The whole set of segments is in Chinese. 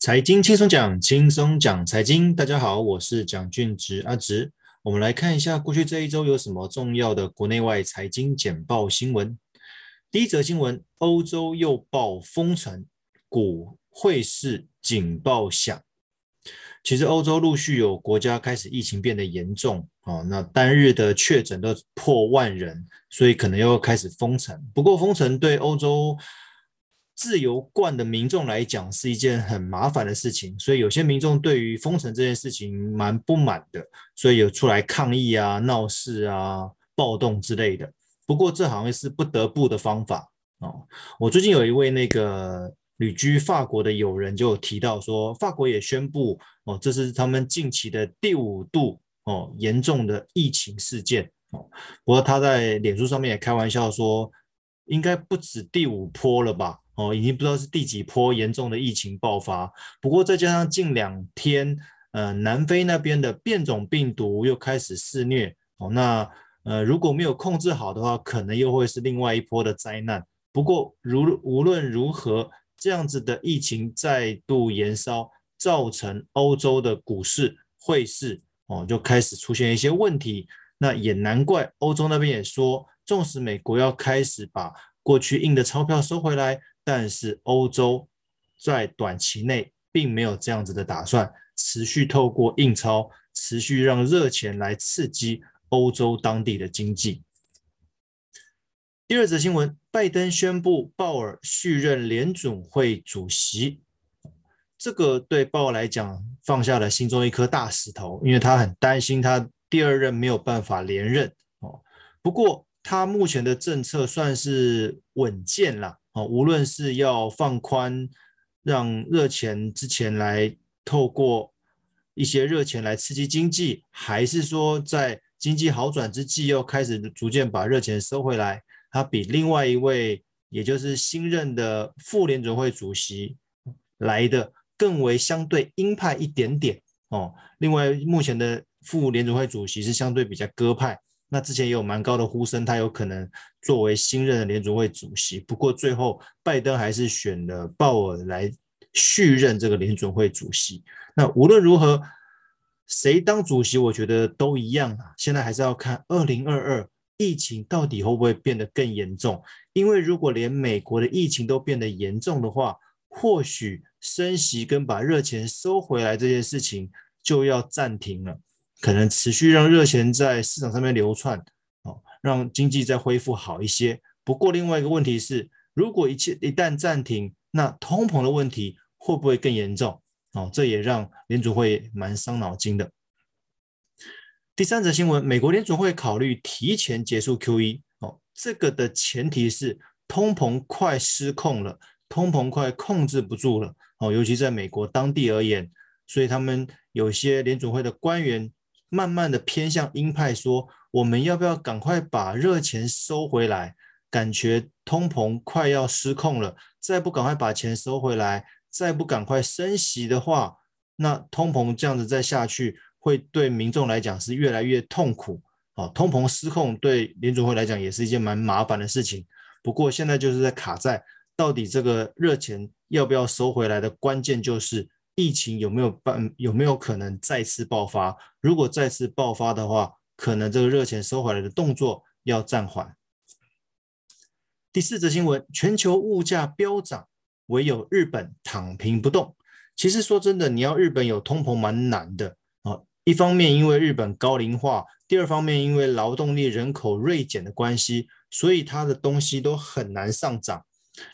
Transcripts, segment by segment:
财经轻松讲，轻松讲财经。大家好，我是蒋俊植阿植。我们来看一下过去这一周有什么重要的国内外财经简报新闻。第一则新闻：欧洲又爆封城，股汇市警报响。其实欧洲陆续有国家开始疫情变得严重哦，那单日的确诊都破万人，所以可能又开始封城。不过封城对欧洲自由惯的民众来讲是一件很麻烦的事情，所以有些民众对于封城这件事情蛮不满的，所以有出来抗议啊、闹事啊、暴动之类的。不过这好像是不得不的方法哦。我最近有一位那个旅居法国的友人就提到说，法国也宣布哦，这是他们近期的第五度哦严重的疫情事件哦。不过他在脸书上面也开玩笑说，应该不止第五波了吧。哦，已经不知道是第几波严重的疫情爆发。不过再加上近两天，呃，南非那边的变种病毒又开始肆虐。哦，那呃，如果没有控制好的话，可能又会是另外一波的灾难。不过如无论如何，这样子的疫情再度延烧，造成欧洲的股市、汇市哦，就开始出现一些问题。那也难怪欧洲那边也说，纵使美国要开始把过去印的钞票收回来。但是欧洲在短期内并没有这样子的打算，持续透过印钞，持续让热钱来刺激欧洲当地的经济。第二则新闻，拜登宣布鲍尔续任联准会主席，这个对鲍尔来讲放下了心中一颗大石头，因为他很担心他第二任没有办法连任哦。不过他目前的政策算是稳健了。哦，无论是要放宽，让热钱之前来透过一些热钱来刺激经济，还是说在经济好转之际又开始逐渐把热钱收回来，他比另外一位，也就是新任的副联准会主席来的更为相对鹰派一点点哦。另外，目前的副联准会主席是相对比较鸽派。那之前也有蛮高的呼声，他有可能作为新任的联准会主席。不过最后拜登还是选了鲍尔来续任这个联准会主席。那无论如何，谁当主席，我觉得都一样啊。现在还是要看二零二二疫情到底会不会变得更严重。因为如果连美国的疫情都变得严重的话，或许升息跟把热钱收回来这件事情就要暂停了。可能持续让热钱在市场上面流窜，哦，让经济再恢复好一些。不过另外一个问题是，如果一切一旦暂停，那通膨的问题会不会更严重？哦，这也让联准会蛮伤脑筋的。第三则新闻，美国联储会考虑提前结束 QE，哦，这个的前提是通膨快失控了，通膨快控制不住了，哦，尤其在美国当地而言，所以他们有些联准会的官员。慢慢的偏向鹰派，说我们要不要赶快把热钱收回来？感觉通膨快要失控了，再不赶快把钱收回来，再不赶快升息的话，那通膨这样子再下去，会对民众来讲是越来越痛苦。哦，通膨失控对联储会来讲也是一件蛮麻烦的事情。不过现在就是在卡在到底这个热钱要不要收回来的关键就是。疫情有没有办，有没有可能再次爆发？如果再次爆发的话，可能这个热钱收回来的动作要暂缓。第四则新闻：全球物价飙涨，唯有日本躺平不动。其实说真的，你要日本有通膨蛮难的啊。一方面因为日本高龄化，第二方面因为劳动力人口锐减的关系，所以它的东西都很难上涨。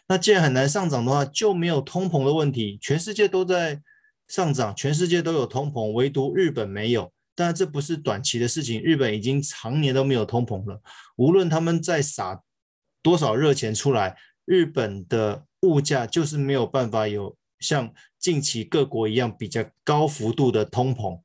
那既然很难上涨的话，就没有通膨的问题。全世界都在。上涨，全世界都有通膨，唯独日本没有。但这不是短期的事情，日本已经常年都没有通膨了。无论他们再撒多少热钱出来，日本的物价就是没有办法有像近期各国一样比较高幅度的通膨。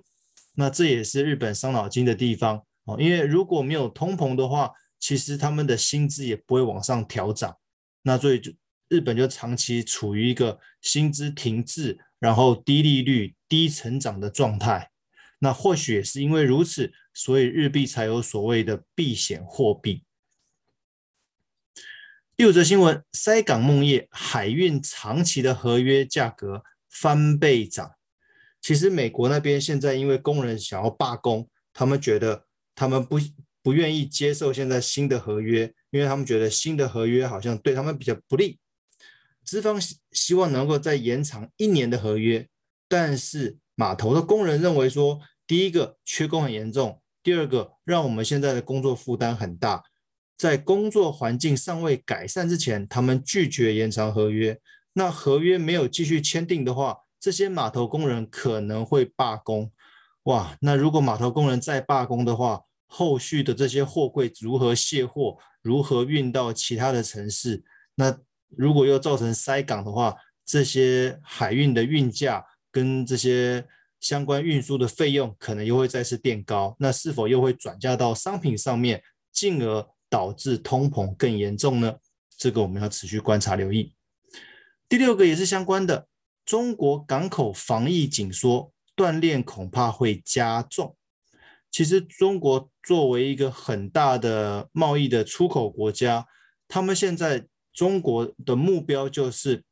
那这也是日本伤脑筋的地方哦，因为如果没有通膨的话，其实他们的薪资也不会往上调涨。那所以就日本就长期处于一个薪资停滞。然后低利率、低成长的状态，那或许也是因为如此，所以日币才有所谓的避险货币。第五则新闻：塞港梦业海运长期的合约价格翻倍涨。其实美国那边现在因为工人想要罢工，他们觉得他们不不愿意接受现在新的合约，因为他们觉得新的合约好像对他们比较不利。资方希望能够再延长一年的合约，但是码头的工人认为说，第一个缺工很严重，第二个让我们现在的工作负担很大，在工作环境尚未改善之前，他们拒绝延长合约。那合约没有继续签订的话，这些码头工人可能会罢工。哇，那如果码头工人再罢工的话，后续的这些货柜如何卸货，如何运到其他的城市？那如果又造成塞港的话，这些海运的运价跟这些相关运输的费用可能又会再次垫高，那是否又会转嫁到商品上面，进而导致通膨更严重呢？这个我们要持续观察留意。第六个也是相关的，中国港口防疫紧缩，锻炼恐怕会加重。其实中国作为一个很大的贸易的出口国家，他们现在。中国的目标就是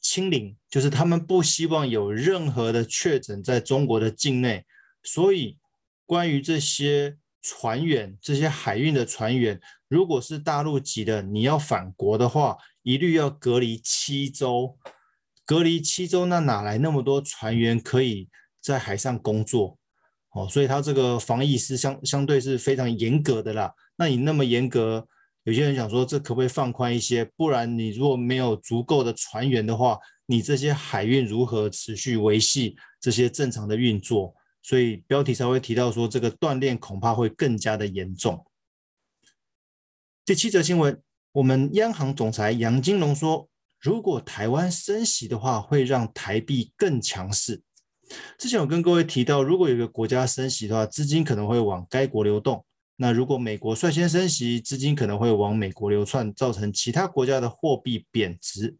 清零，就是他们不希望有任何的确诊在中国的境内。所以，关于这些船员、这些海运的船员，如果是大陆籍的，你要返国的话，一律要隔离七周。隔离七周，那哪来那么多船员可以在海上工作？哦，所以他这个防疫是相相对是非常严格的啦。那你那么严格？有些人想说，这可不可以放宽一些？不然你如果没有足够的船员的话，你这些海运如何持续维系这些正常的运作？所以标题才会提到说，这个断链恐怕会更加的严重。第七则新闻，我们央行总裁杨金龙说，如果台湾升息的话，会让台币更强势。之前我跟各位提到，如果有一个国家升息的话，资金可能会往该国流动。那如果美国率先升息，资金可能会往美国流窜，造成其他国家的货币贬值。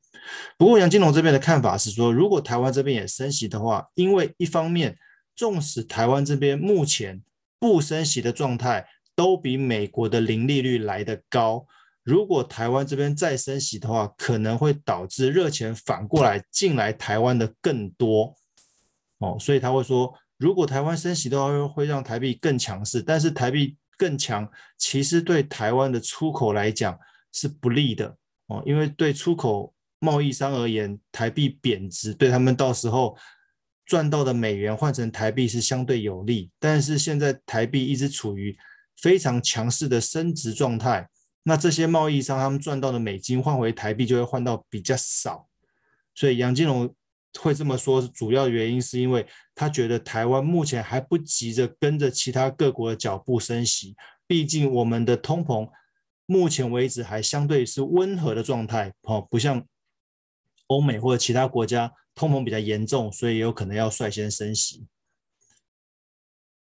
不过杨金龙这边的看法是说，如果台湾这边也升息的话，因为一方面，纵使台湾这边目前不升息的状态都比美国的零利率来得高，如果台湾这边再升息的话，可能会导致热钱反过来进来台湾的更多。哦，所以他会说，如果台湾升息的话，会让台币更强势，但是台币。更强，其实对台湾的出口来讲是不利的哦，因为对出口贸易商而言，台币贬值对他们到时候赚到的美元换成台币是相对有利。但是现在台币一直处于非常强势的升值状态，那这些贸易商他们赚到的美金换回台币就会换到比较少，所以杨金龙。会这么说，主要原因是因为他觉得台湾目前还不急着跟着其他各国的脚步升息，毕竟我们的通膨目前为止还相对是温和的状态，哦，不像欧美或者其他国家通膨比较严重，所以有可能要率先升息。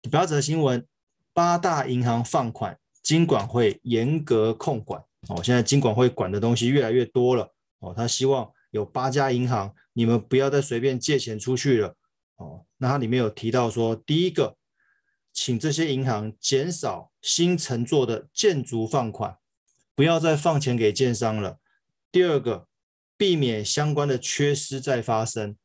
第八则新闻：八大银行放款，金管会严格控管。哦，现在金管会管的东西越来越多了。哦，他希望。有八家银行，你们不要再随便借钱出去了哦。那它里面有提到说，第一个，请这些银行减少新承做的建筑放款，不要再放钱给建商了。第二个，避免相关的缺失再发生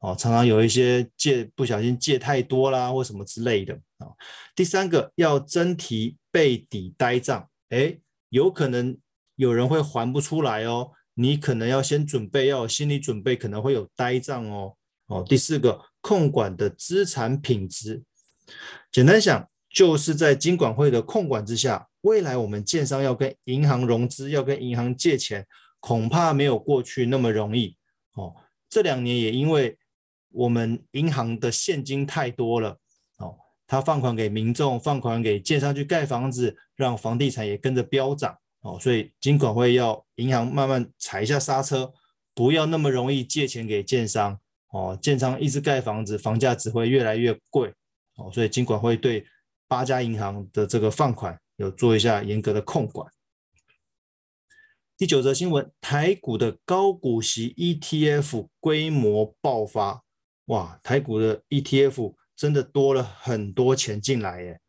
哦。常常有一些借不小心借太多啦，或什么之类的啊。第三个，要征提备抵呆账，诶，有可能有人会还不出来哦。你可能要先准备，要有心理准备，可能会有呆账哦。哦，第四个，控管的资产品质，简单想，就是在金管会的控管之下，未来我们建商要跟银行融资，要跟银行借钱，恐怕没有过去那么容易。哦，这两年也因为我们银行的现金太多了，哦，他放款给民众，放款给建商去盖房子，让房地产也跟着飙涨。哦，所以金管会要银行慢慢踩一下刹车，不要那么容易借钱给建商。哦，建商一直盖房子，房价只会越来越贵。哦，所以尽管会对八家银行的这个放款有做一下严格的控管。第九则新闻，台股的高股息 ETF 规模爆发，哇，台股的 ETF 真的多了很多钱进来耶。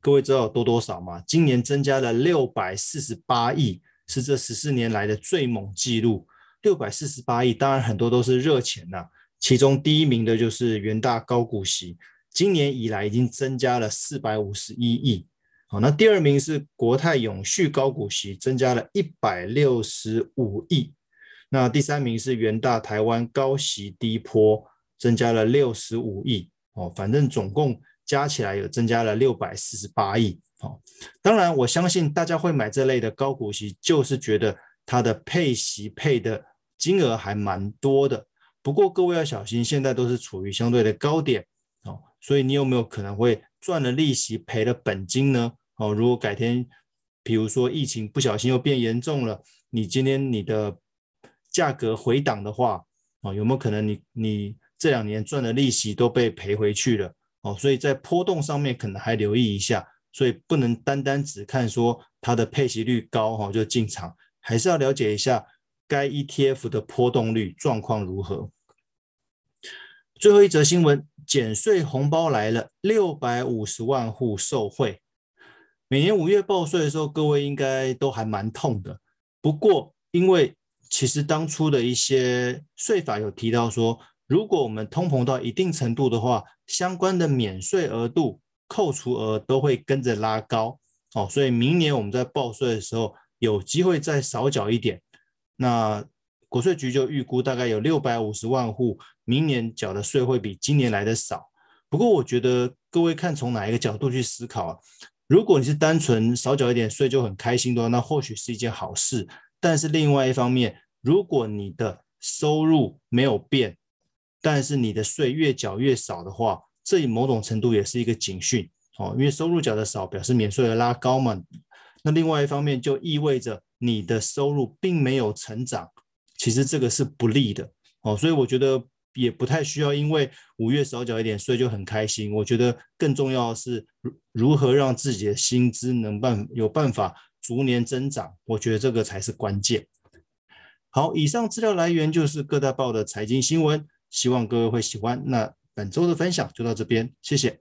各位知道有多多少吗？今年增加了六百四十八亿，是这十四年来的最猛纪录。六百四十八亿，当然很多都是热钱呐、其中第一名的就是元大高股息，今年以来已经增加了四百五十一亿。好，那第二名是国泰永续高股息，增加了一百六十五亿。那第三名是元大台湾高息低波，增加了六十五亿。哦，反正总共加起来有增加了六百四十八亿。哦，当然我相信大家会买这类的高股息，就是觉得它的配息配的金额还蛮多的。不过各位要小心，现在都是处于相对的高点。哦，所以你有没有可能会赚了利息赔了本金呢？哦，如果改天，比如说疫情不小心又变严重了，你今天你的价格回档的话，哦，有没有可能你你这两年赚的利息都被赔回去了？哦，所以在波动上面可能还留意一下，所以不能单单只看说它的配息率高哈就进场，还是要了解一下该 ETF 的波动率状况如何。最后一则新闻，减税红包来了，六百五十万户受惠。每年五月报税的时候，各位应该都还蛮痛的。不过，因为其实当初的一些税法有提到说，如果我们通膨到一定程度的话，相关的免税额度、扣除额都会跟着拉高。哦，所以明年我们在报税的时候，有机会再少缴一点。那国税局就预估大概有六百五十万户，明年缴的税会比今年来的少。不过，我觉得各位看从哪一个角度去思考？如果你是单纯少缴一点税就很开心的话，那或许是一件好事。但是另外一方面，如果你的收入没有变，但是你的税越缴越少的话，这某种程度也是一个警讯哦。因为收入缴的少，表示免税额拉高嘛。那另外一方面就意味着你的收入并没有成长，其实这个是不利的哦。所以我觉得。也不太需要，因为五月少缴一点税就很开心。我觉得更重要的是如如何让自己的薪资能办有办法逐年增长，我觉得这个才是关键。好，以上资料来源就是各大报的财经新闻，希望各位会喜欢。那本周的分享就到这边，谢谢。